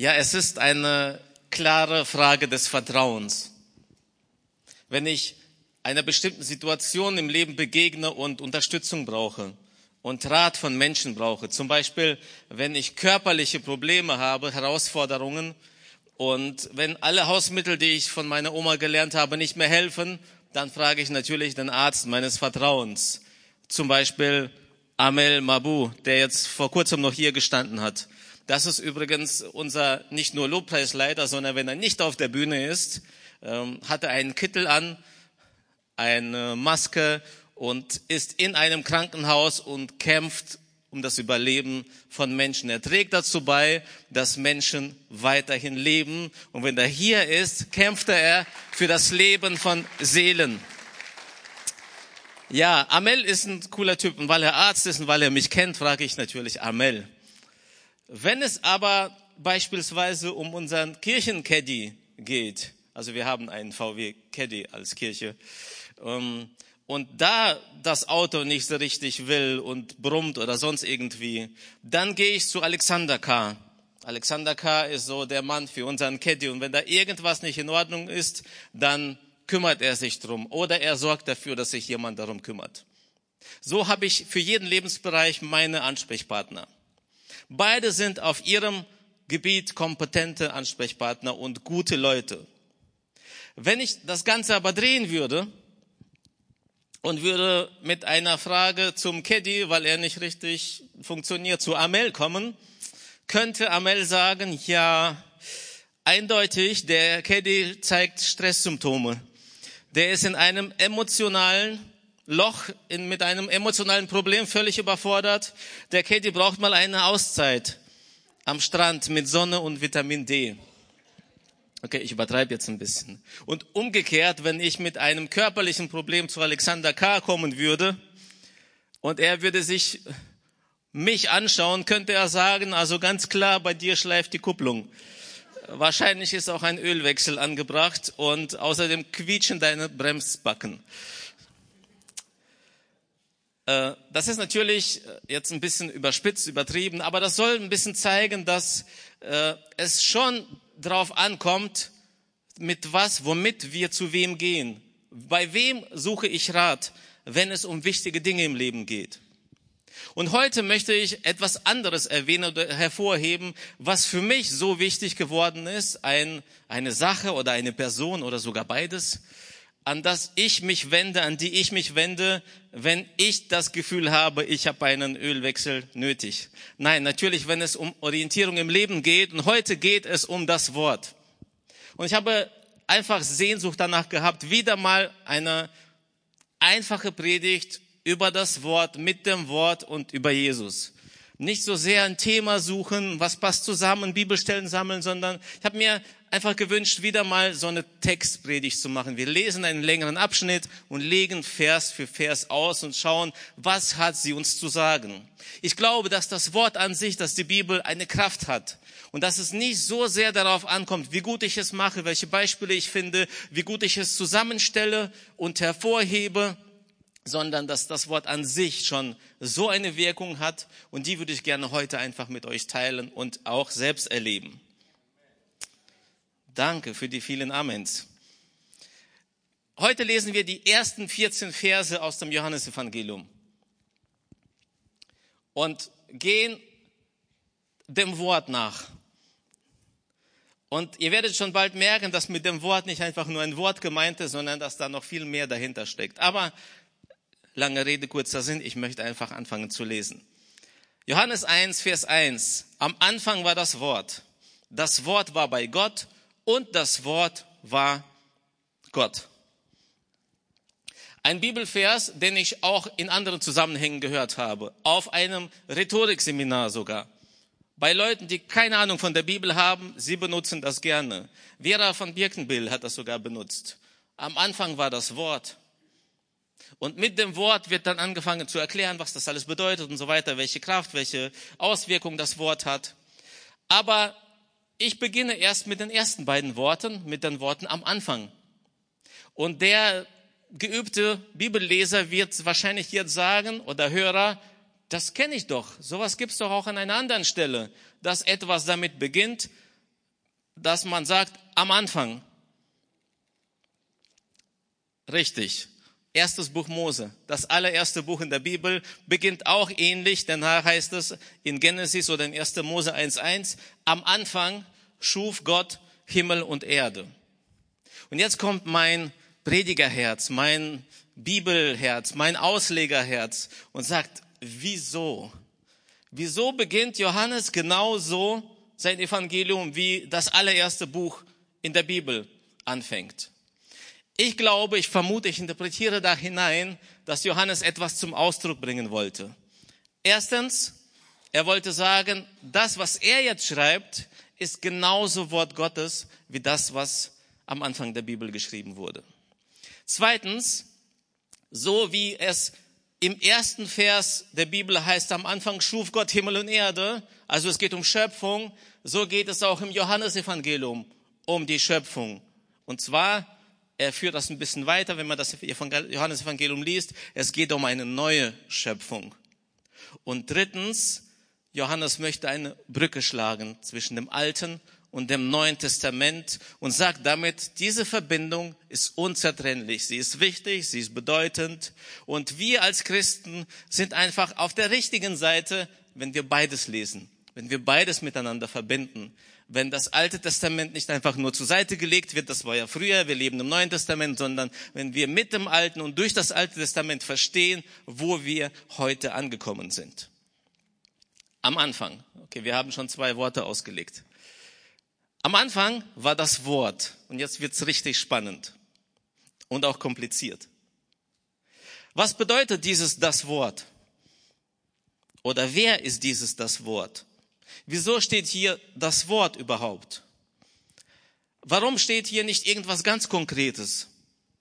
Ja, es ist eine klare Frage des Vertrauens. Wenn ich einer bestimmten Situation im Leben begegne und Unterstützung brauche und Rat von Menschen brauche, zum Beispiel wenn ich körperliche Probleme habe, Herausforderungen und wenn alle Hausmittel, die ich von meiner Oma gelernt habe, nicht mehr helfen, dann frage ich natürlich den Arzt meines Vertrauens. Zum Beispiel Amel Mabu, der jetzt vor kurzem noch hier gestanden hat. Das ist übrigens unser nicht nur Lobpreisleiter, sondern wenn er nicht auf der Bühne ist, ähm, hat er einen Kittel an, eine Maske und ist in einem Krankenhaus und kämpft um das Überleben von Menschen. Er trägt dazu bei, dass Menschen weiterhin leben. Und wenn er hier ist, kämpft er für das Leben von Seelen. Ja, Amel ist ein cooler Typ. Und weil er Arzt ist und weil er mich kennt, frage ich natürlich Amel. Wenn es aber beispielsweise um unseren Kirchencaddy geht, also wir haben einen VW Caddy als Kirche, ähm, und da das Auto nicht so richtig will und brummt oder sonst irgendwie, dann gehe ich zu Alexander K. Alexander K. ist so der Mann für unseren Caddy und wenn da irgendwas nicht in Ordnung ist, dann kümmert er sich drum oder er sorgt dafür, dass sich jemand darum kümmert. So habe ich für jeden Lebensbereich meine Ansprechpartner. Beide sind auf ihrem Gebiet kompetente Ansprechpartner und gute Leute. Wenn ich das Ganze aber drehen würde und würde mit einer Frage zum Caddy, weil er nicht richtig funktioniert, zu Amel kommen, könnte Amel sagen, ja, eindeutig, der Caddy zeigt Stresssymptome. Der ist in einem emotionalen Loch, in, mit einem emotionalen Problem völlig überfordert. Der Caddy braucht mal eine Auszeit am Strand mit Sonne und Vitamin D. Okay, ich übertreibe jetzt ein bisschen. Und umgekehrt, wenn ich mit einem körperlichen Problem zu Alexander K. kommen würde und er würde sich mich anschauen, könnte er sagen, also ganz klar, bei dir schleift die Kupplung. Wahrscheinlich ist auch ein Ölwechsel angebracht und außerdem quietschen deine Bremsbacken. Äh, das ist natürlich jetzt ein bisschen überspitzt, übertrieben, aber das soll ein bisschen zeigen, dass äh, es schon drauf ankommt, mit was, womit wir zu wem gehen. Bei wem suche ich Rat, wenn es um wichtige Dinge im Leben geht? Und heute möchte ich etwas anderes erwähnen oder hervorheben, was für mich so wichtig geworden ist, ein, eine Sache oder eine Person oder sogar beides, an das ich mich wende, an die ich mich wende, wenn ich das Gefühl habe, ich habe einen Ölwechsel nötig. Nein, natürlich, wenn es um Orientierung im Leben geht. Und heute geht es um das Wort. Und ich habe einfach Sehnsucht danach gehabt, wieder mal eine einfache Predigt über das Wort, mit dem Wort und über Jesus nicht so sehr ein Thema suchen, was passt zusammen, Bibelstellen sammeln, sondern ich habe mir einfach gewünscht, wieder mal so eine Textpredigt zu machen. Wir lesen einen längeren Abschnitt und legen Vers für Vers aus und schauen, was hat sie uns zu sagen. Ich glaube, dass das Wort an sich, dass die Bibel eine Kraft hat und dass es nicht so sehr darauf ankommt, wie gut ich es mache, welche Beispiele ich finde, wie gut ich es zusammenstelle und hervorhebe, sondern dass das Wort an sich schon so eine Wirkung hat und die würde ich gerne heute einfach mit euch teilen und auch selbst erleben. Danke für die vielen Amens. Heute lesen wir die ersten 14 Verse aus dem Johannesevangelium und gehen dem Wort nach. Und ihr werdet schon bald merken, dass mit dem Wort nicht einfach nur ein Wort gemeint ist, sondern dass da noch viel mehr dahinter steckt. Aber Lange Rede, kurzer Sinn, ich möchte einfach anfangen zu lesen. Johannes 1, Vers 1. Am Anfang war das Wort. Das Wort war bei Gott und das Wort war Gott. Ein Bibelvers, den ich auch in anderen Zusammenhängen gehört habe, auf einem Rhetorikseminar sogar. Bei Leuten, die keine Ahnung von der Bibel haben, sie benutzen das gerne. Vera von Birkenbill hat das sogar benutzt. Am Anfang war das Wort und mit dem Wort wird dann angefangen zu erklären, was das alles bedeutet und so weiter, welche Kraft, welche Auswirkung das Wort hat. Aber ich beginne erst mit den ersten beiden Worten, mit den Worten am Anfang. Und der geübte Bibelleser wird wahrscheinlich jetzt sagen oder Hörer, das kenne ich doch. Sowas gibt's doch auch an einer anderen Stelle, dass etwas damit beginnt. dass man sagt, am Anfang. Richtig. Erstes Buch Mose, das allererste Buch in der Bibel, beginnt auch ähnlich, denn da heißt es in Genesis oder in 1. Mose 1.1, am Anfang schuf Gott Himmel und Erde. Und jetzt kommt mein Predigerherz, mein Bibelherz, mein Auslegerherz und sagt, wieso? Wieso beginnt Johannes genauso sein Evangelium wie das allererste Buch in der Bibel anfängt? Ich glaube, ich vermute, ich interpretiere da hinein, dass Johannes etwas zum Ausdruck bringen wollte. Erstens, er wollte sagen, das, was er jetzt schreibt, ist genauso Wort Gottes wie das, was am Anfang der Bibel geschrieben wurde. Zweitens, so wie es im ersten Vers der Bibel heißt, am Anfang schuf Gott Himmel und Erde, also es geht um Schöpfung, so geht es auch im Johannesevangelium um die Schöpfung. Und zwar, er führt das ein bisschen weiter, wenn man das Johannesevangelium liest, es geht um eine neue Schöpfung. Und drittens, Johannes möchte eine Brücke schlagen zwischen dem Alten und dem Neuen Testament und sagt damit, diese Verbindung ist unzertrennlich. Sie ist wichtig, sie ist bedeutend und wir als Christen sind einfach auf der richtigen Seite, wenn wir beides lesen, wenn wir beides miteinander verbinden. Wenn das Alte Testament nicht einfach nur zur Seite gelegt wird, das war ja früher, wir leben im Neuen Testament, sondern wenn wir mit dem Alten und durch das Alte Testament verstehen, wo wir heute angekommen sind. Am Anfang. Okay, wir haben schon zwei Worte ausgelegt. Am Anfang war das Wort und jetzt wird's richtig spannend und auch kompliziert. Was bedeutet dieses das Wort? Oder wer ist dieses das Wort? Wieso steht hier das Wort überhaupt? Warum steht hier nicht irgendwas ganz Konkretes,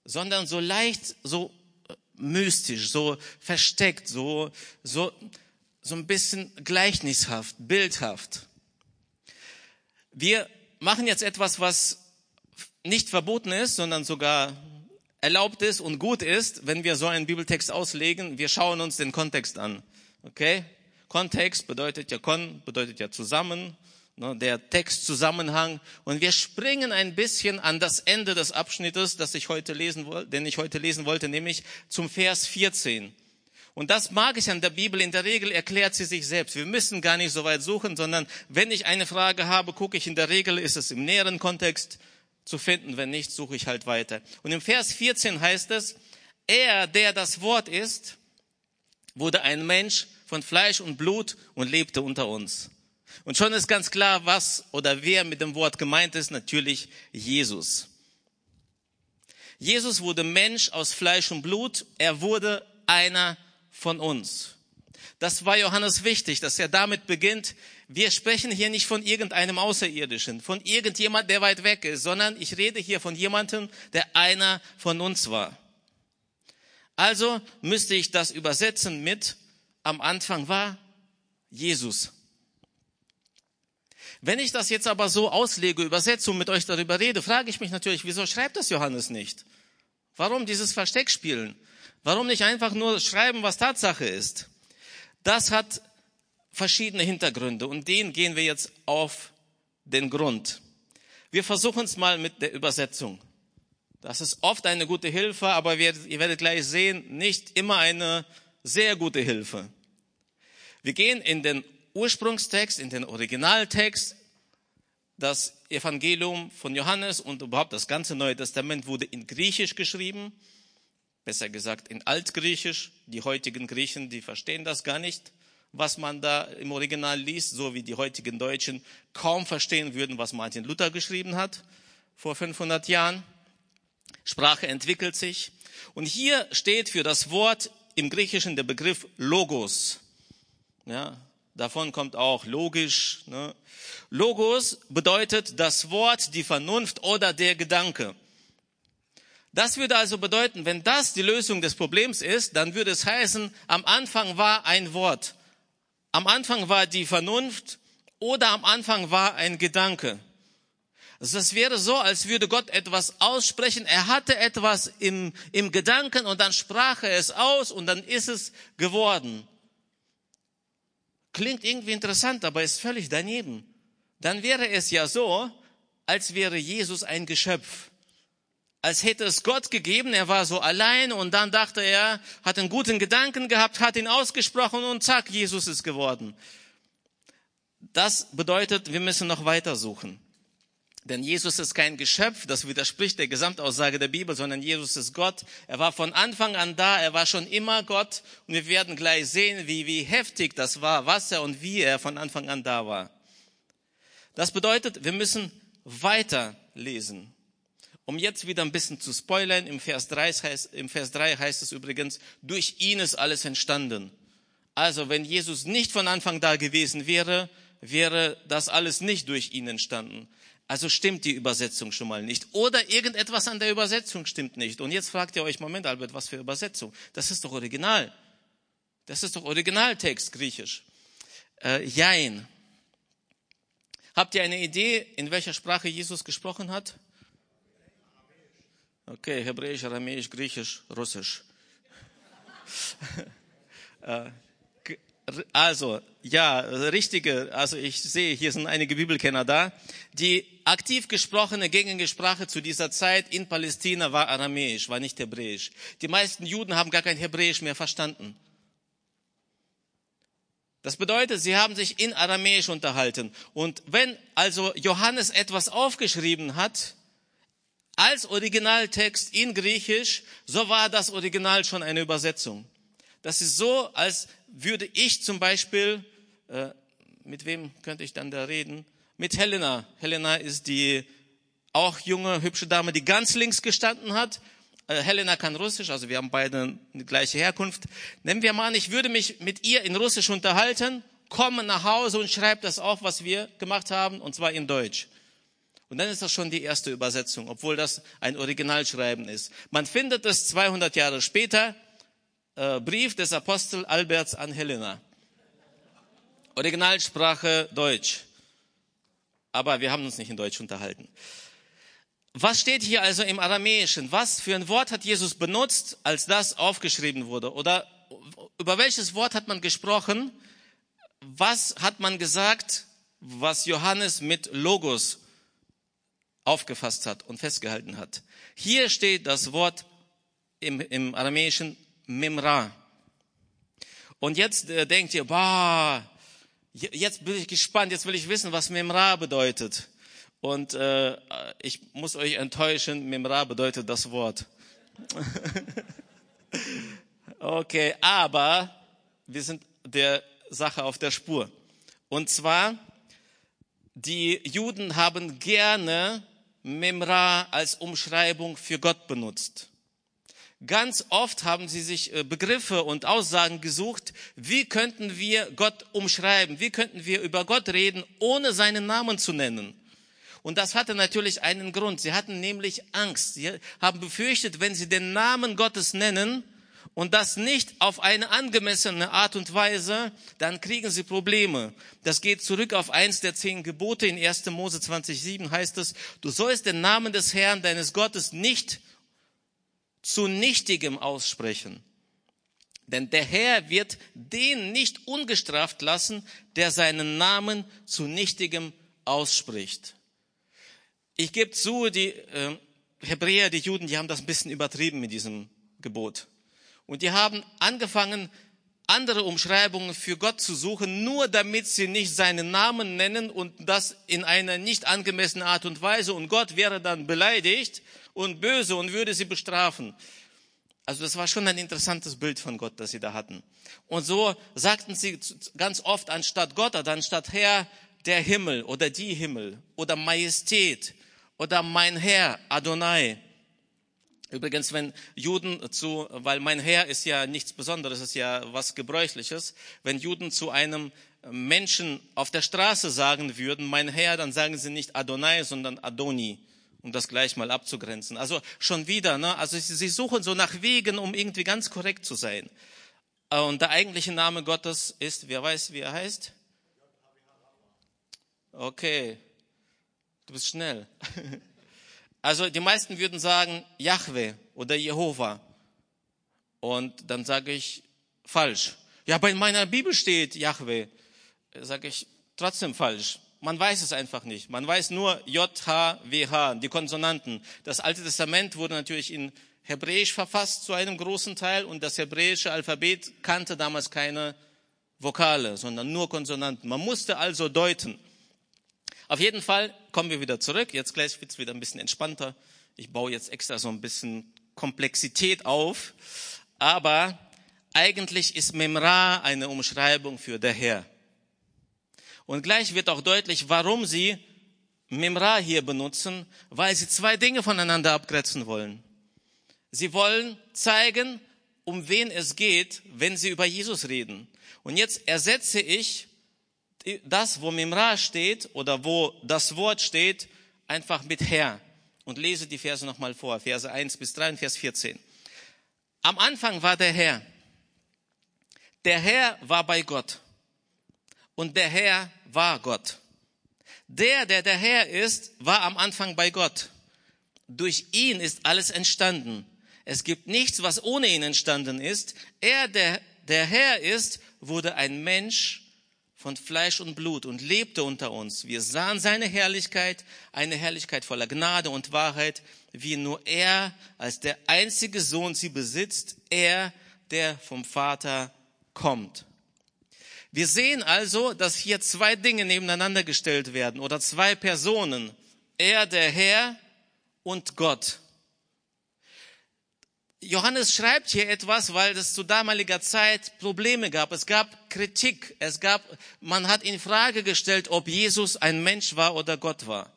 sondern so leicht, so äh, mystisch, so versteckt, so, so, so ein bisschen gleichnishaft, bildhaft? Wir machen jetzt etwas, was nicht verboten ist, sondern sogar erlaubt ist und gut ist, wenn wir so einen Bibeltext auslegen. Wir schauen uns den Kontext an. Okay? Kontext bedeutet ja kon, bedeutet ja zusammen, ne, der Textzusammenhang. Und wir springen ein bisschen an das Ende des Abschnittes, das ich heute lesen wollte, den ich heute lesen wollte, nämlich zum Vers 14. Und das mag ich an der Bibel. In der Regel erklärt sie sich selbst. Wir müssen gar nicht so weit suchen, sondern wenn ich eine Frage habe, gucke ich in der Regel, ist es im näheren Kontext zu finden. Wenn nicht, suche ich halt weiter. Und im Vers 14 heißt es, er, der das Wort ist, wurde ein Mensch von Fleisch und Blut und lebte unter uns. Und schon ist ganz klar, was oder wer mit dem Wort gemeint ist, natürlich Jesus. Jesus wurde Mensch aus Fleisch und Blut. Er wurde einer von uns. Das war Johannes wichtig, dass er damit beginnt. Wir sprechen hier nicht von irgendeinem Außerirdischen, von irgendjemand, der weit weg ist, sondern ich rede hier von jemandem, der einer von uns war. Also müsste ich das übersetzen mit, am Anfang war Jesus. Wenn ich das jetzt aber so auslege, übersetze und mit euch darüber rede, frage ich mich natürlich, wieso schreibt das Johannes nicht? Warum dieses Versteckspielen? Warum nicht einfach nur schreiben, was Tatsache ist? Das hat verschiedene Hintergründe und denen gehen wir jetzt auf den Grund. Wir versuchen es mal mit der Übersetzung. Das ist oft eine gute Hilfe, aber ihr werdet gleich sehen, nicht immer eine sehr gute Hilfe. Wir gehen in den Ursprungstext, in den Originaltext. Das Evangelium von Johannes und überhaupt das ganze Neue Testament wurde in Griechisch geschrieben besser gesagt in Altgriechisch. Die heutigen Griechen, die verstehen das gar nicht, was man da im Original liest, so wie die heutigen Deutschen kaum verstehen würden, was Martin Luther geschrieben hat vor 500 Jahren. Sprache entwickelt sich. Und hier steht für das Wort im Griechischen der Begriff Logos. Ja, davon kommt auch logisch. Ne? Logos bedeutet das Wort, die Vernunft oder der Gedanke. Das würde also bedeuten, wenn das die Lösung des Problems ist, dann würde es heißen, am Anfang war ein Wort. Am Anfang war die Vernunft oder am Anfang war ein Gedanke. Also das wäre so, als würde Gott etwas aussprechen. Er hatte etwas im, im Gedanken und dann sprach er es aus und dann ist es geworden. Klingt irgendwie interessant, aber ist völlig daneben. Dann wäre es ja so, als wäre Jesus ein Geschöpf. Als hätte es Gott gegeben, er war so allein und dann dachte er, hat einen guten Gedanken gehabt, hat ihn ausgesprochen und zack, Jesus ist geworden. Das bedeutet, wir müssen noch weiter suchen. Denn Jesus ist kein Geschöpf, das widerspricht der Gesamtaussage der Bibel, sondern Jesus ist Gott. Er war von Anfang an da, er war schon immer Gott. Und wir werden gleich sehen, wie, wie heftig das war, was er und wie er von Anfang an da war. Das bedeutet, wir müssen weiter lesen. Um jetzt wieder ein bisschen zu spoilern, im Vers 3 heißt, im Vers 3 heißt es übrigens, durch ihn ist alles entstanden. Also, wenn Jesus nicht von Anfang da gewesen wäre, wäre das alles nicht durch ihn entstanden. Also stimmt die Übersetzung schon mal nicht. Oder irgendetwas an der Übersetzung stimmt nicht. Und jetzt fragt ihr euch, Moment, Albert, was für Übersetzung? Das ist doch original. Das ist doch Originaltext griechisch. Äh, Jein. Habt ihr eine Idee, in welcher Sprache Jesus gesprochen hat? Okay, Hebräisch, Aramäisch, Griechisch, Russisch. äh, also, ja, richtige, also ich sehe, hier sind einige Bibelkenner da. Die aktiv gesprochene gängige Sprache zu dieser Zeit in Palästina war Aramäisch, war nicht Hebräisch. Die meisten Juden haben gar kein Hebräisch mehr verstanden. Das bedeutet, sie haben sich in Aramäisch unterhalten. Und wenn also Johannes etwas aufgeschrieben hat, als Originaltext in Griechisch, so war das Original schon eine Übersetzung. Das ist so, als würde ich zum Beispiel, äh, mit wem könnte ich dann da reden? Mit Helena. Helena ist die auch junge, hübsche Dame, die ganz links gestanden hat. Äh, Helena kann Russisch, also wir haben beide die gleiche Herkunft. Nehmen wir mal an, ich würde mich mit ihr in Russisch unterhalten, komme nach Hause und schreibe das auf, was wir gemacht haben, und zwar in Deutsch. Und dann ist das schon die erste Übersetzung, obwohl das ein Originalschreiben ist. Man findet es 200 Jahre später äh, Brief des Apostel Alberts an Helena. Originalsprache Deutsch. Aber wir haben uns nicht in Deutsch unterhalten. Was steht hier also im Aramäischen? Was für ein Wort hat Jesus benutzt, als das aufgeschrieben wurde? Oder über welches Wort hat man gesprochen? Was hat man gesagt, was Johannes mit Logos aufgefasst hat und festgehalten hat? Hier steht das Wort im, im Aramäischen Mimra. Und jetzt äh, denkt ihr, bah, jetzt bin ich gespannt, jetzt will ich wissen, was Mimra bedeutet. Und äh, ich muss euch enttäuschen, Mimra bedeutet das Wort. okay, aber wir sind der Sache auf der Spur. Und zwar, die Juden haben gerne Mimra als Umschreibung für Gott benutzt. Ganz oft haben sie sich äh, Begriffe und Aussagen gesucht, wie könnten wir Gott umschreiben, wie könnten wir über Gott reden, ohne seinen Namen zu nennen. Und das hatte natürlich einen Grund. Sie hatten nämlich Angst. Sie haben befürchtet, wenn sie den Namen Gottes nennen und das nicht auf eine angemessene Art und Weise, dann kriegen sie Probleme. Das geht zurück auf eins der zehn Gebote. In 1. Mose 20,7 heißt es, du sollst den Namen des Herrn, deines Gottes, nicht zu Nichtigem aussprechen. Denn der Herr wird den nicht ungestraft lassen, der seinen Namen zu Nichtigem ausspricht. Ich gebe zu, die äh, Hebräer, die Juden, die haben das ein bisschen übertrieben mit diesem Gebot. Und die haben angefangen, andere Umschreibungen für Gott zu suchen, nur damit sie nicht seinen Namen nennen und das in einer nicht angemessenen Art und Weise. Und Gott wäre dann beleidigt und böse und würde sie bestrafen. Also das war schon ein interessantes Bild von Gott, das sie da hatten. Und so sagten sie ganz oft anstatt Gott anstatt Herr der Himmel oder die Himmel oder Majestät oder mein Herr Adonai. Übrigens, wenn Juden zu, weil mein Herr ist ja nichts Besonderes, ist ja was Gebräuchliches, wenn Juden zu einem Menschen auf der Straße sagen würden, mein Herr, dann sagen sie nicht Adonai, sondern Adoni um das gleich mal abzugrenzen. Also schon wieder, ne? also sie suchen so nach Wegen, um irgendwie ganz korrekt zu sein. Äh, und der eigentliche Name Gottes ist, wer weiß, wie er heißt? Okay, du bist schnell. Also die meisten würden sagen Yahweh oder Jehova. Und dann sage ich falsch. Ja, aber in meiner Bibel steht Yahweh. Sage ich trotzdem falsch. Man weiß es einfach nicht. Man weiß nur J, H, W, H, die Konsonanten. Das Alte Testament wurde natürlich in Hebräisch verfasst zu einem großen Teil und das hebräische Alphabet kannte damals keine Vokale, sondern nur Konsonanten. Man musste also deuten. Auf jeden Fall kommen wir wieder zurück. Jetzt gleich wird's wieder ein bisschen entspannter. Ich baue jetzt extra so ein bisschen Komplexität auf. Aber eigentlich ist Memra eine Umschreibung für der Herr. Und gleich wird auch deutlich, warum sie Memra hier benutzen, weil sie zwei Dinge voneinander abgrenzen wollen. Sie wollen zeigen, um wen es geht, wenn sie über Jesus reden. Und jetzt ersetze ich das, wo Mimra steht oder wo das Wort steht, einfach mit Herr und lese die Verse nochmal vor, Verse 1 bis 3 und Vers 14. Am Anfang war der Herr. Der Herr war bei Gott. Und der Herr war Gott. Der, der der Herr ist, war am Anfang bei Gott. Durch ihn ist alles entstanden. Es gibt nichts, was ohne ihn entstanden ist. Er, der der Herr ist, wurde ein Mensch von Fleisch und Blut und lebte unter uns. Wir sahen seine Herrlichkeit, eine Herrlichkeit voller Gnade und Wahrheit, wie nur er als der einzige Sohn sie besitzt, er, der vom Vater kommt. Wir sehen also, dass hier zwei Dinge nebeneinander gestellt werden oder zwei Personen. Er, der Herr und Gott. Johannes schreibt hier etwas, weil es zu damaliger Zeit Probleme gab. Es gab Kritik. Es gab, man hat in Frage gestellt, ob Jesus ein Mensch war oder Gott war.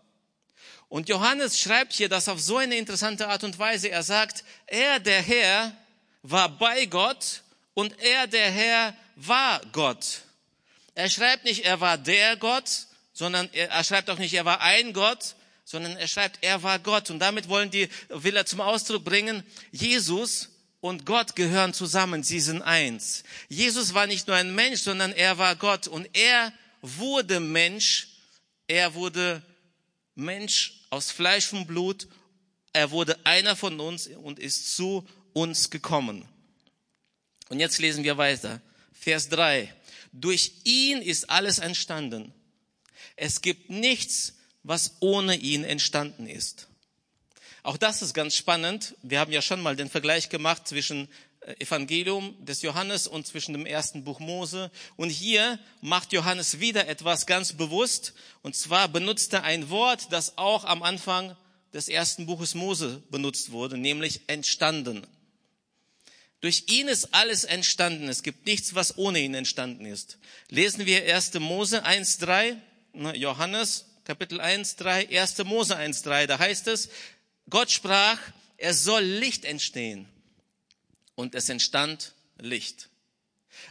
Und Johannes schreibt hier das auf so eine interessante Art und Weise. Er sagt, er, der Herr, war bei Gott und er, der Herr, war Gott. Er schreibt nicht, er war der Gott, sondern er, schreibt auch nicht, er war ein Gott, sondern er schreibt, er war Gott. Und damit wollen die, will er zum Ausdruck bringen, Jesus und Gott gehören zusammen, sie sind eins. Jesus war nicht nur ein Mensch, sondern er war Gott und er wurde Mensch, er wurde Mensch aus Fleisch und Blut, er wurde einer von uns und ist zu uns gekommen. Und jetzt lesen wir weiter. Vers 3. Durch ihn ist alles entstanden. Es gibt nichts, was ohne ihn entstanden ist. Auch das ist ganz spannend. Wir haben ja schon mal den Vergleich gemacht zwischen äh, Evangelium des Johannes und zwischen dem ersten Buch Mose. Und hier macht Johannes wieder etwas ganz bewusst. Und zwar benutzt er ein Wort, das auch am Anfang des ersten Buches Mose benutzt wurde, nämlich entstanden. Durch ihn ist alles entstanden. Es gibt nichts, was ohne ihn entstanden ist. Lesen wir 1. Mose 1.3, ne, Johannes Kapitel 1, 3, 1. Mose 1, 3, da heißt es, Gott sprach, es soll Licht entstehen. Und es entstand Licht.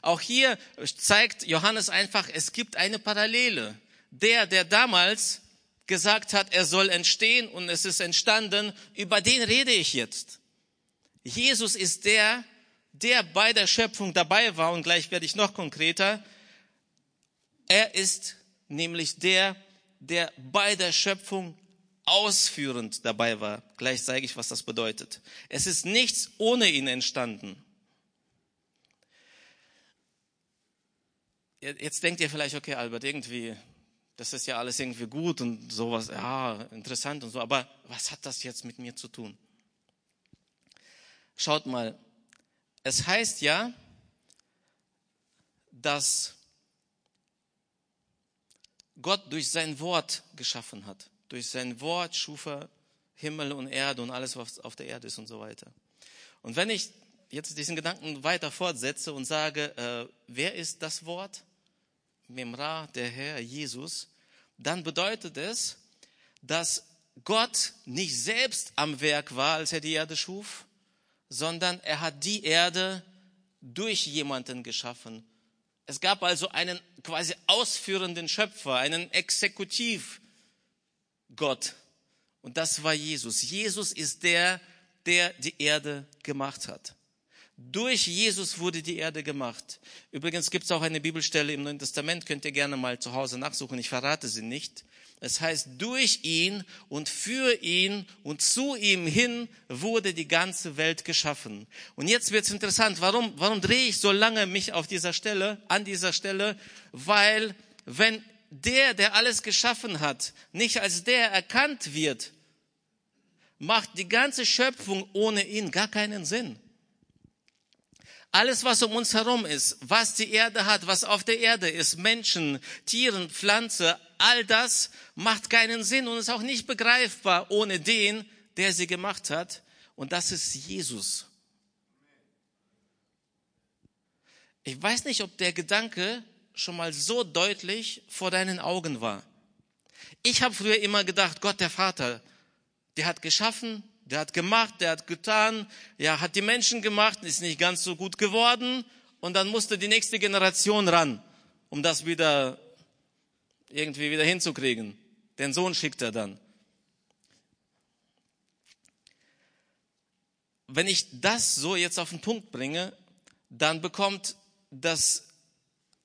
Auch hier zeigt Johannes einfach, es gibt eine Parallele. Der, der damals gesagt hat, er soll entstehen und es ist entstanden, über den rede ich jetzt. Jesus ist der, der bei der Schöpfung dabei war und gleich werde ich noch konkreter. Er ist nämlich der, der bei der Schöpfung ausführend dabei war. Gleich zeige ich, was das bedeutet. Es ist nichts ohne ihn entstanden. Jetzt denkt ihr vielleicht, okay, Albert, irgendwie, das ist ja alles irgendwie gut und sowas, ja, interessant und so, aber was hat das jetzt mit mir zu tun? Schaut mal, es heißt ja, dass Gott durch sein Wort geschaffen hat. Durch sein Wort schuf er Himmel und Erde und alles, was auf der Erde ist und so weiter. Und wenn ich jetzt diesen Gedanken weiter fortsetze und sage, äh, wer ist das Wort? Memra, der Herr, Jesus, dann bedeutet es, dass Gott nicht selbst am Werk war, als er die Erde schuf, sondern er hat die Erde durch jemanden geschaffen, es gab also einen quasi ausführenden Schöpfer, einen Exekutivgott. Und das war Jesus. Jesus ist der, der die Erde gemacht hat. Durch Jesus wurde die Erde gemacht. Übrigens gibt es auch eine Bibelstelle im Neuen Testament, könnt ihr gerne mal zu Hause nachsuchen, ich verrate sie nicht. Es heißt, durch ihn und für ihn und zu ihm hin wurde die ganze Welt geschaffen. Und jetzt wird's interessant. Warum, warum drehe ich so lange mich auf dieser Stelle, an dieser Stelle? Weil, wenn der, der alles geschaffen hat, nicht als der erkannt wird, macht die ganze Schöpfung ohne ihn gar keinen Sinn. Alles, was um uns herum ist, was die Erde hat, was auf der Erde ist, Menschen, Tieren, Pflanze, all das macht keinen Sinn und ist auch nicht begreifbar ohne den, der sie gemacht hat. Und das ist Jesus. Ich weiß nicht, ob der Gedanke schon mal so deutlich vor deinen Augen war. Ich habe früher immer gedacht, Gott der Vater, der hat geschaffen, der hat gemacht, der hat getan, ja, hat die Menschen gemacht, ist nicht ganz so gut geworden und dann musste die nächste Generation ran, um das wieder irgendwie wieder hinzukriegen. Den Sohn schickt er dann. Wenn ich das so jetzt auf den Punkt bringe, dann bekommt das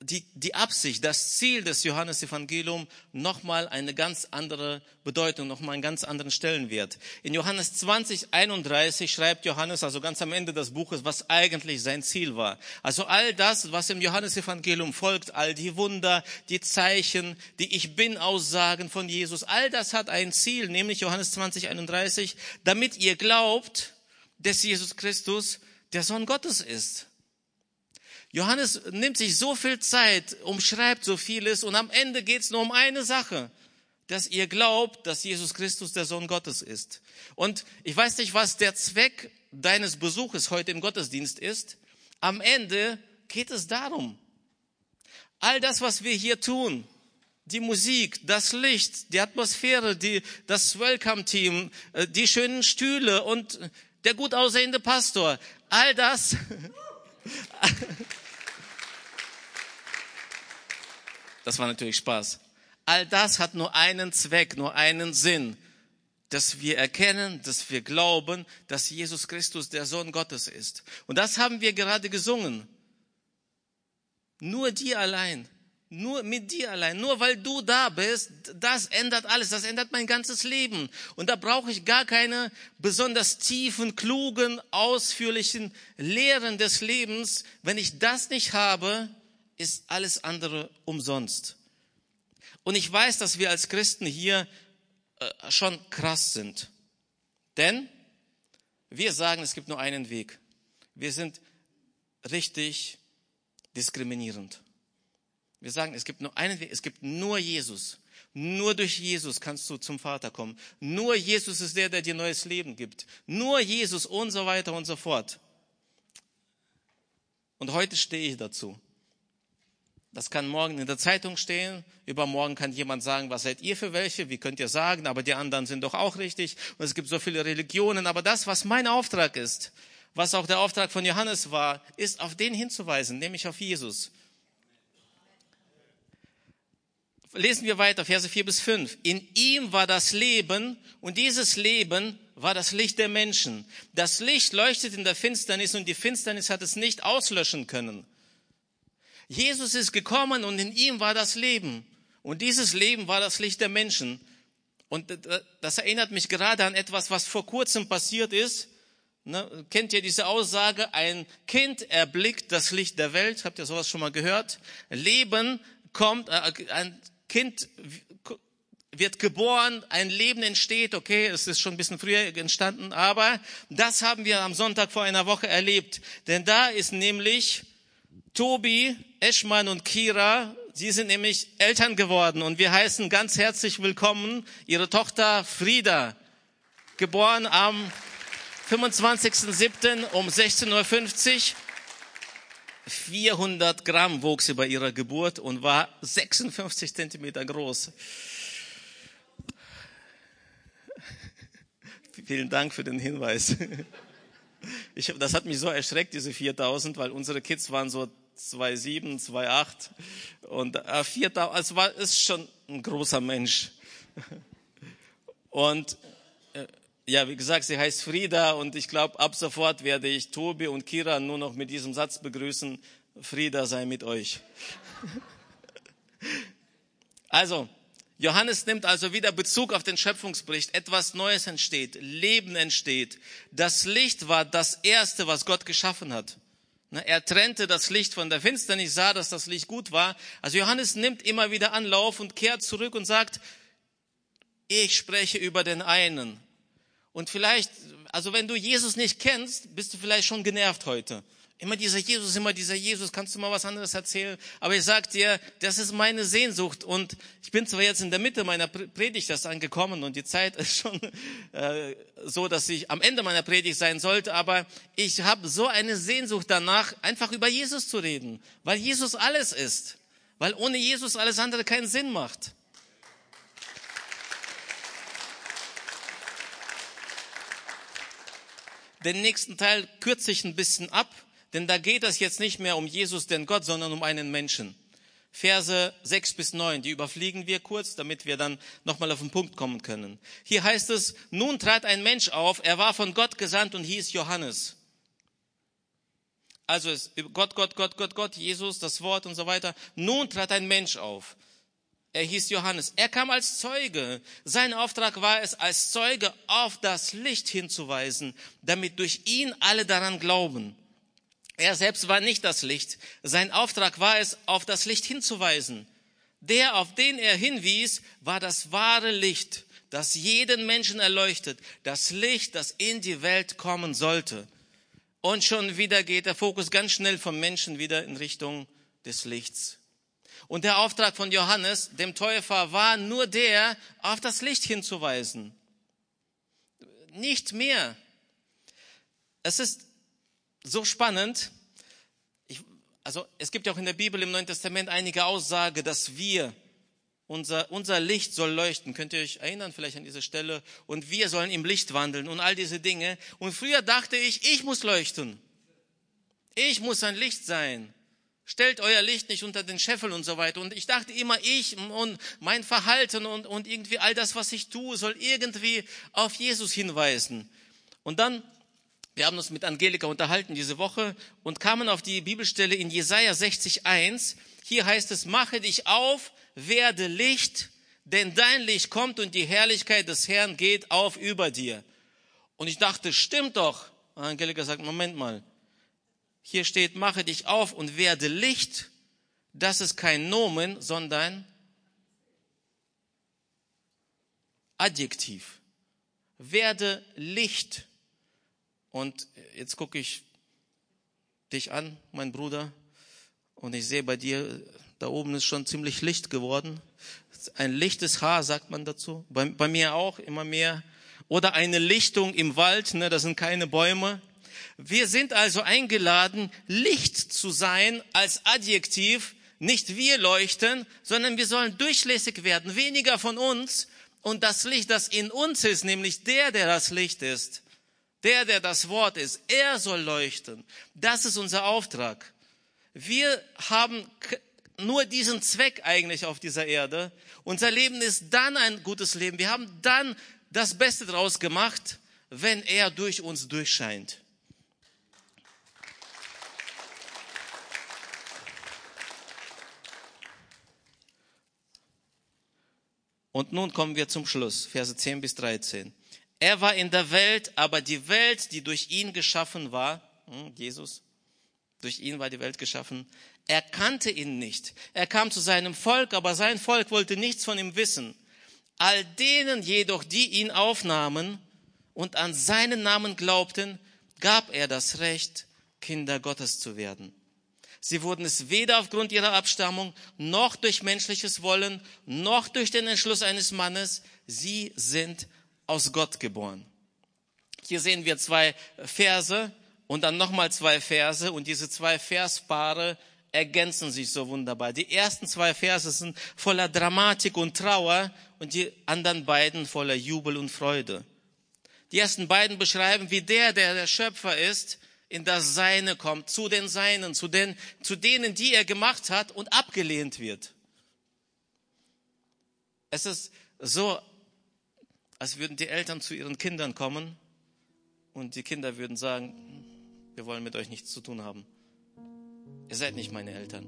die, die Absicht, das Ziel des Johannesevangeliums nochmal eine ganz andere Bedeutung, nochmal einen ganz anderen Stellenwert. In Johannes 20, 31 schreibt Johannes, also ganz am Ende des Buches, was eigentlich sein Ziel war. Also all das, was im Johannesevangelium folgt, all die Wunder, die Zeichen, die Ich Bin-Aussagen von Jesus, all das hat ein Ziel, nämlich Johannes 20, 31, damit ihr glaubt, dass Jesus Christus der Sohn Gottes ist. Johannes nimmt sich so viel Zeit, umschreibt so vieles und am Ende geht es nur um eine Sache, dass ihr glaubt, dass Jesus Christus der Sohn Gottes ist. Und ich weiß nicht, was der Zweck deines Besuches heute im Gottesdienst ist. Am Ende geht es darum, all das, was wir hier tun, die Musik, das Licht, die Atmosphäre, die, das Welcome-Team, äh, die schönen Stühle und der gut aussehende Pastor, all das, Das war natürlich Spaß. All das hat nur einen Zweck, nur einen Sinn, dass wir erkennen, dass wir glauben, dass Jesus Christus der Sohn Gottes ist. Und das haben wir gerade gesungen. Nur dir allein, nur mit dir allein, nur weil du da bist, das ändert alles, das ändert mein ganzes Leben. Und da brauche ich gar keine besonders tiefen, klugen, ausführlichen Lehren des Lebens. Wenn ich das nicht habe, ist alles andere umsonst. Und ich weiß, dass wir als Christen hier äh, schon krass sind. Denn wir sagen, es gibt nur einen Weg. Wir sind richtig diskriminierend. Wir sagen, es gibt nur einen Weg, es gibt nur Jesus. Nur durch Jesus kannst du zum Vater kommen. Nur Jesus ist der, der dir neues Leben gibt. Nur Jesus und so weiter und so fort. Und heute stehe ich dazu. Das kann morgen in der Zeitung stehen. Übermorgen kann jemand sagen, was seid ihr für welche? Wie könnt ihr sagen? Aber die anderen sind doch auch richtig. Und es gibt so viele Religionen. Aber das, was mein Auftrag ist, was auch der Auftrag von Johannes war, ist auf den hinzuweisen, nämlich auf Jesus. Lesen wir weiter, Verse 4 bis 5. In ihm war das Leben und dieses Leben war das Licht der Menschen. Das Licht leuchtet in der Finsternis und die Finsternis hat es nicht auslöschen können. Jesus ist gekommen und in ihm war das Leben. Und dieses Leben war das Licht der Menschen. Und das erinnert mich gerade an etwas, was vor kurzem passiert ist. Ne, kennt ihr diese Aussage? Ein Kind erblickt das Licht der Welt. Habt ihr sowas schon mal gehört? Leben kommt, äh, ein Kind wird geboren, ein Leben entsteht, okay, es ist schon ein bisschen früher entstanden, aber das haben wir am Sonntag vor einer Woche erlebt. Denn da ist nämlich Tobi, Eschmann und Kira, sie sind nämlich Eltern geworden und wir heißen ganz herzlich willkommen ihre Tochter Frieda, geboren am 25.07. um 16.50 Uhr. 400 Gramm wog sie bei ihrer Geburt und war 56 Zentimeter groß. Vielen Dank für den Hinweis. Ich, das hat mich so erschreckt, diese 4000, weil unsere Kids waren so 2,7, 2,8 und äh, 4000, also war, ist schon ein großer Mensch. Und äh, ja, wie gesagt, sie heißt Frieda und ich glaube, ab sofort werde ich Tobi und Kira nur noch mit diesem Satz begrüßen, Frieda sei mit euch. Also, Johannes nimmt also wieder Bezug auf den Schöpfungsbericht. Etwas Neues entsteht, Leben entsteht. Das Licht war das Erste, was Gott geschaffen hat. Ne, er trennte das Licht von der Finsternis, sah, dass das Licht gut war. Also Johannes nimmt immer wieder Anlauf und kehrt zurück und sagt, ich spreche über den einen. Und vielleicht, also wenn du Jesus nicht kennst, bist du vielleicht schon genervt heute. Immer dieser Jesus, immer dieser Jesus, kannst du mal was anderes erzählen? Aber ich sag dir, das ist meine Sehnsucht und ich bin zwar jetzt in der Mitte meiner Predigt das angekommen und die Zeit ist schon äh, so, dass ich am Ende meiner Predigt sein sollte, aber ich habe so eine Sehnsucht danach, einfach über Jesus zu reden, weil Jesus alles ist, weil ohne Jesus alles andere keinen Sinn macht. Den nächsten Teil kürze ich ein bisschen ab denn da geht es jetzt nicht mehr um Jesus, den Gott, sondern um einen Menschen. Verse 6 bis 9, die überfliegen wir kurz, damit wir dann nochmal auf den Punkt kommen können. Hier heißt es, nun trat ein Mensch auf, er war von Gott gesandt und hieß Johannes. Also es, Gott, Gott, Gott, Gott, Gott, Jesus, das Wort und so weiter. Nun trat ein Mensch auf. Er hieß Johannes. Er kam als Zeuge. Sein Auftrag war es, als Zeuge auf das Licht hinzuweisen, damit durch ihn alle daran glauben. Er selbst war nicht das Licht. Sein Auftrag war es, auf das Licht hinzuweisen. Der, auf den er hinwies, war das wahre Licht, das jeden Menschen erleuchtet. Das Licht, das in die Welt kommen sollte. Und schon wieder geht der Fokus ganz schnell vom Menschen wieder in Richtung des Lichts. Und der Auftrag von Johannes, dem Täufer, war nur der, auf das Licht hinzuweisen. Nicht mehr. Es ist so spannend. Ich, also es gibt ja auch in der Bibel im Neuen Testament einige Aussage, dass wir unser, unser Licht soll leuchten. Könnt ihr euch erinnern vielleicht an diese Stelle? Und wir sollen im Licht wandeln und all diese Dinge. Und früher dachte ich, ich muss leuchten. Ich muss ein Licht sein. Stellt euer Licht nicht unter den Scheffel und so weiter. Und ich dachte immer, ich und mein Verhalten und, und irgendwie all das, was ich tue, soll irgendwie auf Jesus hinweisen. Und dann wir haben uns mit Angelika unterhalten diese Woche und kamen auf die Bibelstelle in Jesaja 60,1. Hier heißt es, mache dich auf, werde Licht, denn dein Licht kommt und die Herrlichkeit des Herrn geht auf über dir. Und ich dachte, stimmt doch. Angelika sagt, Moment mal. Hier steht, mache dich auf und werde Licht. Das ist kein Nomen, sondern Adjektiv. Werde Licht. Und jetzt gucke ich dich an, mein Bruder, und ich sehe bei dir, da oben ist schon ziemlich Licht geworden. Ein lichtes Haar, sagt man dazu. Bei, bei mir auch immer mehr. Oder eine Lichtung im Wald, ne, das sind keine Bäume. Wir sind also eingeladen, Licht zu sein als Adjektiv. Nicht wir leuchten, sondern wir sollen durchlässig werden. Weniger von uns und das Licht, das in uns ist, nämlich der, der das Licht ist, der, der das Wort ist, er soll leuchten. Das ist unser Auftrag. Wir haben nur diesen Zweck eigentlich auf dieser Erde. Unser Leben ist dann ein gutes Leben. Wir haben dann das Beste draus gemacht, wenn er durch uns durchscheint. Und nun kommen wir zum Schluss, Verse 10 bis 13. Er war in der Welt, aber die Welt, die durch ihn geschaffen war, hm, Jesus, durch ihn war die Welt geschaffen, er kannte ihn nicht. Er kam zu seinem Volk, aber sein Volk wollte nichts von ihm wissen. All denen jedoch, die ihn aufnahmen und an seinen Namen glaubten, gab er das Recht, Kinder Gottes zu werden. Sie wurden es weder aufgrund ihrer Abstammung, noch durch menschliches Wollen, noch durch den Entschluss eines Mannes. Sie sind aus Gott geboren. Hier sehen wir zwei Verse und dann nochmal zwei Verse und diese zwei Verspaare ergänzen sich so wunderbar. Die ersten zwei Verse sind voller Dramatik und Trauer und die anderen beiden voller Jubel und Freude. Die ersten beiden beschreiben, wie der, der der Schöpfer ist, in das Seine kommt, zu den Seinen, zu, den, zu denen, die er gemacht hat und abgelehnt wird. Es ist so als würden die Eltern zu ihren Kindern kommen und die Kinder würden sagen, wir wollen mit euch nichts zu tun haben. Ihr seid nicht meine Eltern.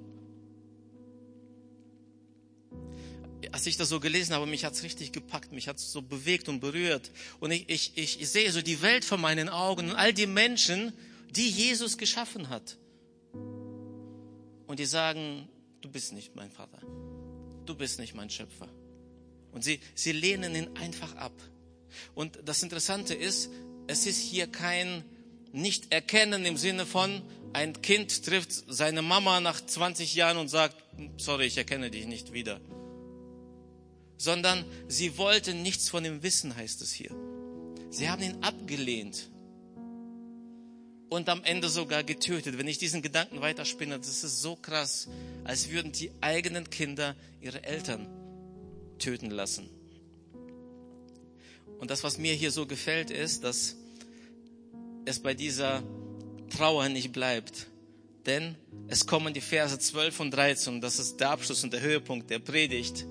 Als ich das so gelesen habe, mich hat's richtig gepackt, mich hat's so bewegt und berührt. Und ich, ich, ich sehe so die Welt vor meinen Augen und all die Menschen, die Jesus geschaffen hat. und die sagen, du bist nicht mein Vater, du bist nicht mein Schöpfer. Und sie, sie lehnen ihn einfach ab. Und das Interessante ist, es ist hier kein Nicht-Erkennen im Sinne von, ein Kind trifft seine Mama nach 20 Jahren und sagt, sorry, ich erkenne dich nicht wieder. Sondern sie wollten nichts von ihm wissen, heißt es hier. Sie haben ihn abgelehnt und am Ende sogar getötet. Wenn ich diesen Gedanken weiterspinne, das ist so krass, als würden die eigenen Kinder ihre Eltern töten lassen. Und das, was mir hier so gefällt, ist, dass es bei dieser Trauer nicht bleibt. Denn es kommen die Verse 12 und 13, das ist der Abschluss und der Höhepunkt der Predigt.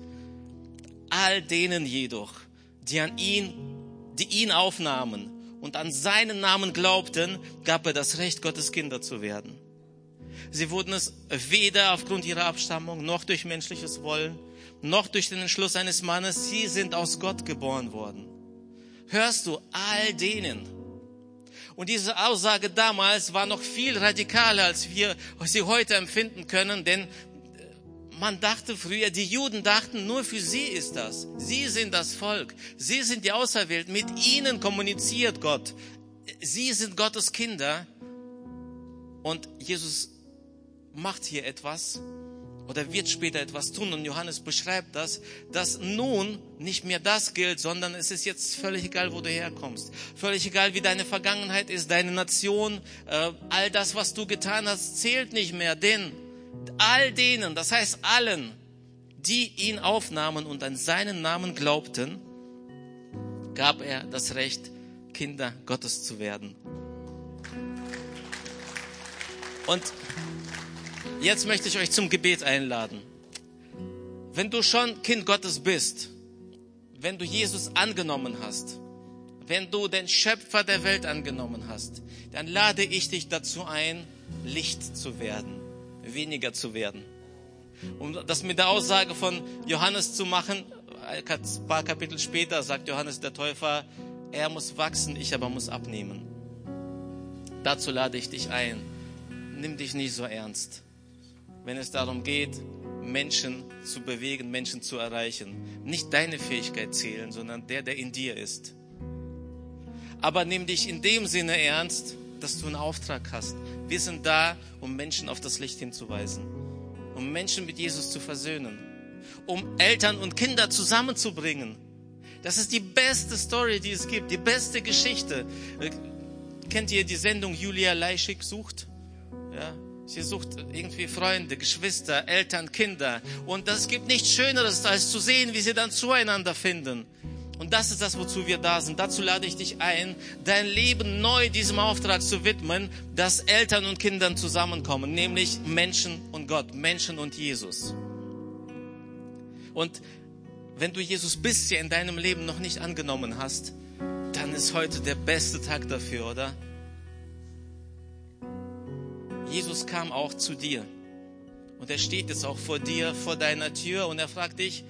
All denen jedoch, die an ihn, die ihn aufnahmen und an seinen Namen glaubten, gab er das Recht, Gottes Kinder zu werden. Sie wurden es weder aufgrund ihrer Abstammung, noch durch menschliches Wollen, noch durch den Entschluss eines Mannes. Sie sind aus Gott geboren worden. Hörst du all denen? Und diese Aussage damals war noch viel radikaler, als wir sie heute empfinden können, denn äh, man dachte früher, die Juden dachten, nur für sie ist das. Sie sind das Volk. Sie sind die Auserwählten. Mit ihnen kommuniziert Gott. Sie sind Gottes Kinder. Und Jesus macht hier etwas, oder wird später etwas tun. Und Johannes beschreibt das, dass nun nicht mehr das gilt, sondern es ist jetzt völlig egal, wo du herkommst. Völlig egal, wie deine Vergangenheit ist, deine Nation, äh, all das, was du getan hast, zählt nicht mehr. Denn all denen, das heißt allen, die ihn aufnahmen und an seinen Namen glaubten, gab er das Recht, Kinder Gottes zu werden. Und Jetzt möchte ich euch zum Gebet einladen. Wenn du schon Kind Gottes bist, wenn du Jesus angenommen hast, wenn du den Schöpfer der Welt angenommen hast, dann lade ich dich dazu ein, Licht zu werden, weniger zu werden. Um das mit der Aussage von Johannes zu machen, ein paar Kapitel später sagt Johannes der Täufer, er muss wachsen, ich aber muss abnehmen. Dazu lade ich dich ein. Nimm dich nicht so ernst wenn es darum geht, Menschen zu bewegen, Menschen zu erreichen. Nicht deine Fähigkeit zählen, sondern der, der in dir ist. Aber nimm dich in dem Sinne ernst, dass du einen Auftrag hast. Wir sind da, um Menschen auf das Licht hinzuweisen, um Menschen mit Jesus zu versöhnen, um Eltern und Kinder zusammenzubringen. Das ist die beste Story, die es gibt, die beste Geschichte. Kennt ihr die Sendung Julia Leischig sucht? Ja, Sie sucht irgendwie Freunde, Geschwister, Eltern, Kinder. Und das gibt nichts Schöneres, als zu sehen, wie sie dann zueinander finden. Und das ist das, wozu wir da sind. Dazu lade ich dich ein, dein Leben neu diesem Auftrag zu widmen, dass Eltern und Kindern zusammenkommen, nämlich Menschen und Gott, Menschen und Jesus. Und wenn du Jesus bisher in deinem Leben noch nicht angenommen hast, dann ist heute der beste Tag dafür, oder? Jesus kam auch zu dir. Und er steht jetzt auch vor dir, vor deiner Tür und er fragt dich,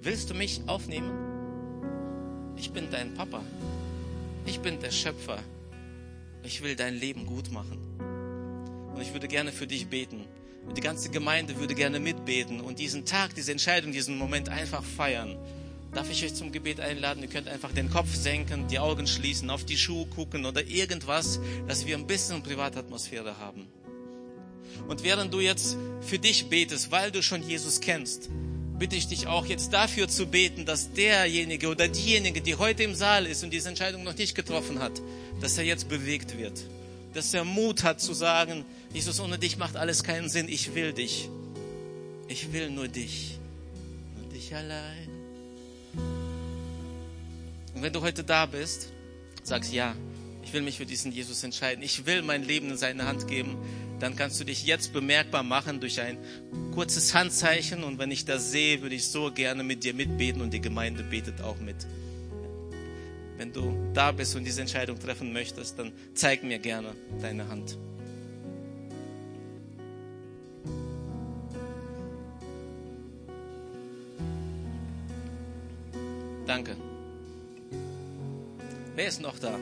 willst du mich aufnehmen? Ich bin dein Papa. Ich bin der Schöpfer. Ich will dein Leben gut machen. Und ich würde gerne für dich beten. Die ganze Gemeinde würde gerne mitbeten und diesen Tag, diese Entscheidung, diesen Moment einfach feiern. Darf ich euch zum Gebet einladen? Ihr könnt einfach den Kopf senken, die Augen schließen, auf die Schuhe gucken oder irgendwas, dass wir ein bisschen Privatatmosphäre haben. Und während du jetzt für dich betest, weil du schon Jesus kennst, bitte ich dich auch jetzt dafür zu beten, dass derjenige oder diejenige, die heute im Saal ist und diese Entscheidung noch nicht getroffen hat, dass er jetzt bewegt wird. Dass er Mut hat zu sagen, Jesus, ohne dich macht alles keinen Sinn. Ich will dich. Ich will nur dich. Nur dich allein. Und wenn du heute da bist, sagst ja, ich will mich für diesen Jesus entscheiden. Ich will mein Leben in seine Hand geben dann kannst du dich jetzt bemerkbar machen durch ein kurzes Handzeichen. Und wenn ich das sehe, würde ich so gerne mit dir mitbeten und die Gemeinde betet auch mit. Wenn du da bist und diese Entscheidung treffen möchtest, dann zeig mir gerne deine Hand. Danke. Wer ist noch da?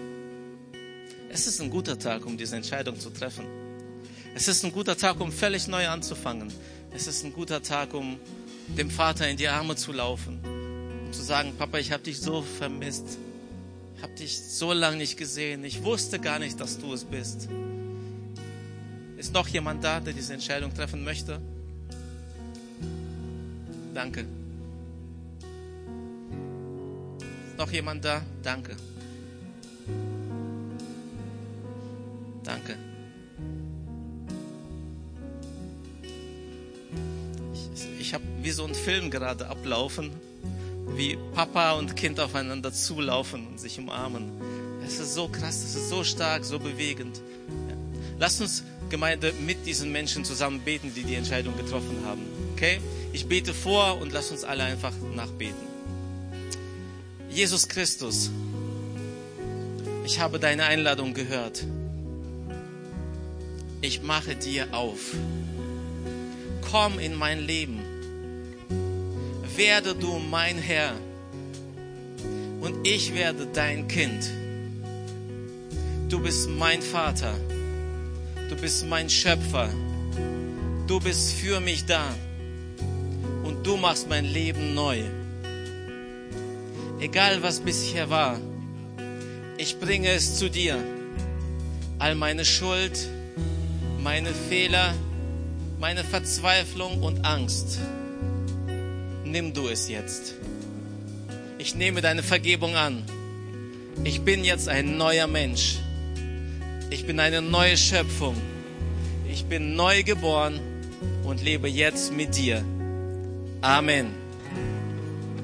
Es ist ein guter Tag, um diese Entscheidung zu treffen. Es ist ein guter Tag, um völlig neu anzufangen. Es ist ein guter Tag, um dem Vater in die Arme zu laufen und zu sagen, Papa, ich habe dich so vermisst. Ich habe dich so lange nicht gesehen. Ich wusste gar nicht, dass du es bist. Ist noch jemand da, der diese Entscheidung treffen möchte? Danke. Ist noch jemand da? Danke. Danke. Ich, habe wie so einen Film gerade ablaufen, wie Papa und Kind aufeinander zulaufen und sich umarmen. Es ist so krass, es ist so stark, so bewegend. Ja. Lasst uns Gemeinde mit diesen Menschen zusammen beten, die die Entscheidung getroffen haben. Okay? Ich bete vor und lass uns alle einfach nachbeten. Jesus Christus, ich habe deine Einladung gehört ich mache dir auf. Komm in mein Leben. Werde du mein Herr und ich werde dein Kind. Du bist mein Vater. Du bist mein Schöpfer. Du bist für mich da. Und du machst mein Leben neu. Egal was bisher war, ich bringe es zu dir. All meine Schuld, meine Fehler, meine Verzweiflung und Angst. Nimm du es jetzt. Ich nehme deine Vergebung an. Ich bin jetzt ein neuer Mensch. Ich bin eine neue Schöpfung. Ich bin neu geboren und lebe jetzt mit dir. Amen.